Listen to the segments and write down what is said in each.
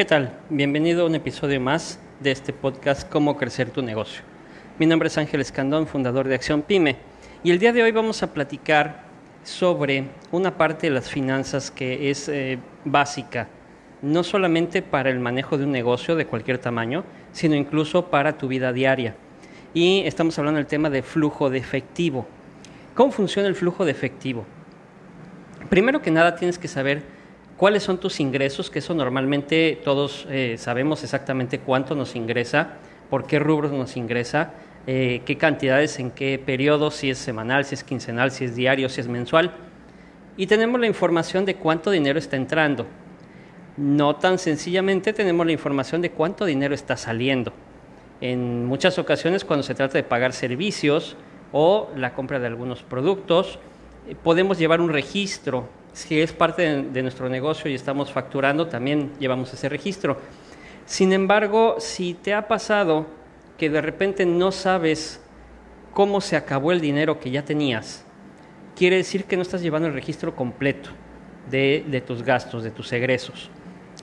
¿Qué tal? Bienvenido a un episodio más de este podcast Cómo crecer tu negocio. Mi nombre es Ángel Escandón, fundador de Acción Pyme, y el día de hoy vamos a platicar sobre una parte de las finanzas que es eh, básica, no solamente para el manejo de un negocio de cualquier tamaño, sino incluso para tu vida diaria. Y estamos hablando del tema de flujo de efectivo. ¿Cómo funciona el flujo de efectivo? Primero que nada tienes que saber cuáles son tus ingresos, que eso normalmente todos eh, sabemos exactamente cuánto nos ingresa, por qué rubros nos ingresa, eh, qué cantidades, en qué periodo, si es semanal, si es quincenal, si es diario, si es mensual. Y tenemos la información de cuánto dinero está entrando. No tan sencillamente tenemos la información de cuánto dinero está saliendo. En muchas ocasiones cuando se trata de pagar servicios o la compra de algunos productos, eh, podemos llevar un registro si es parte de, nuestro negocio y estamos facturando, también llevamos ese registro. Sin embargo, si te ha pasado que de repente no sabes cómo se acabó el dinero que ya tenías, quiere decir que no estás llevando el registro completo de, tus gastos, de tus egresos.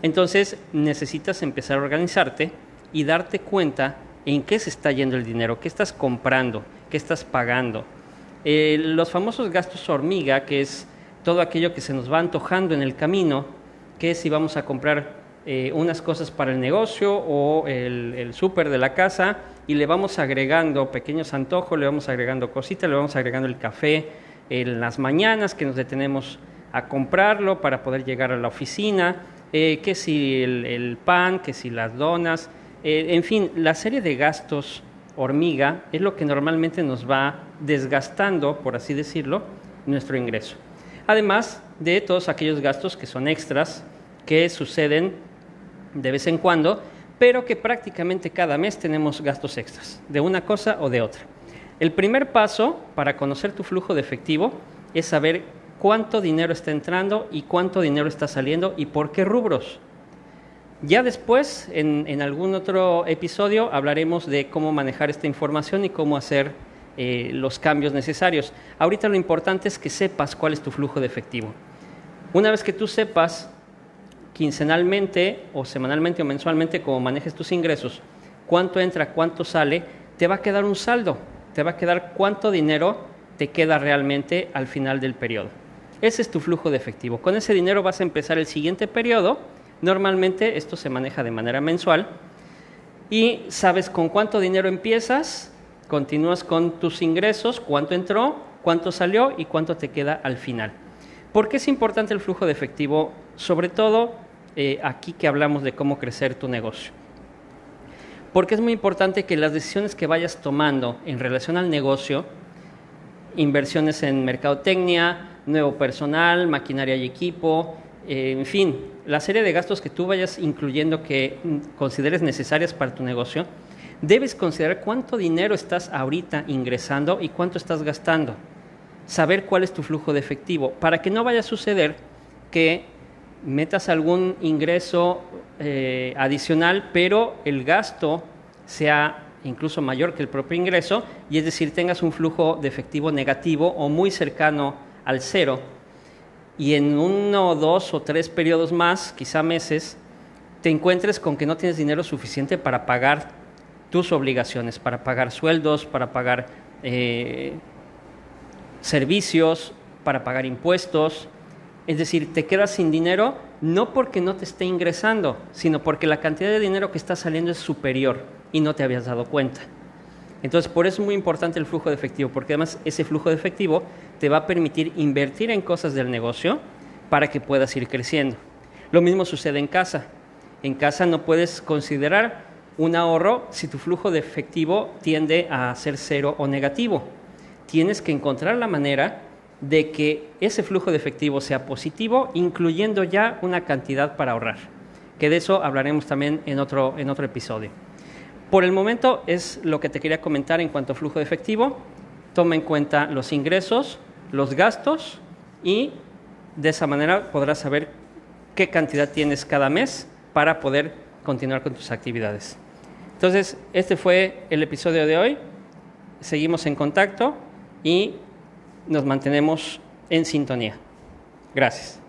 Entonces necesitas empezar a organizarte y darte cuenta en qué se está yendo el dinero, qué estás comprando, qué estás pagando. Eh, los famosos gastos hormiga, que es todo aquello que se nos va antojando en el camino, que si vamos a comprar eh, unas cosas para el negocio o el, súper de la casa y le vamos agregando pequeños antojos, le vamos agregando cositas, le vamos agregando el café en las mañanas que nos detenemos a comprarlo para poder llegar a la oficina, eh, que si el, pan, que si las donas, eh, en fin, la serie de gastos hormiga es lo que normalmente nos va desgastando, por así decirlo, nuestro ingreso además de todos aquellos gastos que son extras, que suceden de vez en cuando, pero que prácticamente cada mes tenemos gastos extras, de una cosa o de otra. El primer paso para conocer tu flujo de efectivo es saber cuánto dinero está entrando y cuánto dinero está saliendo y por qué rubros. Ya después, en, algún otro episodio, hablaremos de cómo manejar esta información y cómo hacer eh, los cambios necesarios. Ahorita lo importante es que sepas cuál es tu flujo de efectivo. Una vez que tú sepas quincenalmente o semanalmente o mensualmente cómo manejes tus ingresos, cuánto entra, cuánto sale, te va a quedar un saldo, te va a quedar cuánto dinero te queda realmente al final del periodo. Ese es tu flujo de efectivo. Con ese dinero vas a empezar el siguiente periodo. Normalmente esto se maneja de manera mensual y sabes con cuánto dinero empiezas, continúas con tus ingresos, cuánto entró, cuánto salió y cuánto te queda al final. ¿Por qué es importante el flujo de efectivo? Sobre todo eh, aquí que hablamos de cómo crecer tu negocio. Porque es muy importante que las decisiones que vayas tomando en relación al negocio, inversiones en mercadotecnia, nuevo personal, maquinaria y equipo, eh, en fin, la serie de gastos que tú vayas incluyendo que mm, consideres necesarias para tu negocio, debes considerar cuánto dinero estás ahorita ingresando y cuánto estás gastando. Saber cuál es tu flujo de efectivo para que no vaya a suceder que metas algún ingreso eh, adicional, pero el gasto sea incluso mayor que el propio ingreso, y es decir, tengas un flujo de efectivo negativo o muy cercano al cero, y en uno, dos o tres periodos más, quizá meses, te encuentres con que no tienes dinero suficiente para pagar tus obligaciones para pagar sueldos, para pagar eh, servicios, para pagar impuestos. Es decir, te quedas sin dinero no porque no te esté ingresando, sino porque la cantidad de dinero que está saliendo es superior y no te habías dado cuenta. Entonces, por eso es muy importante el flujo de efectivo, porque además ese flujo de efectivo te va a permitir invertir en cosas del negocio para que puedas ir creciendo. Lo mismo sucede en casa. En casa no puedes considerar un ahorro si tu flujo de efectivo tiende a ser cero o negativo. Tienes que encontrar la manera de que ese flujo de efectivo sea positivo, incluyendo ya una cantidad para ahorrar, que de eso hablaremos también en otro, en otro episodio. Por el momento es lo que te quería comentar en cuanto a flujo de efectivo. Toma en cuenta los ingresos, los gastos y de esa manera podrás saber qué cantidad tienes cada mes para poder continuar con tus actividades. Entonces, este fue el episodio de hoy. Seguimos en contacto y nos mantenemos en sintonía. Gracias.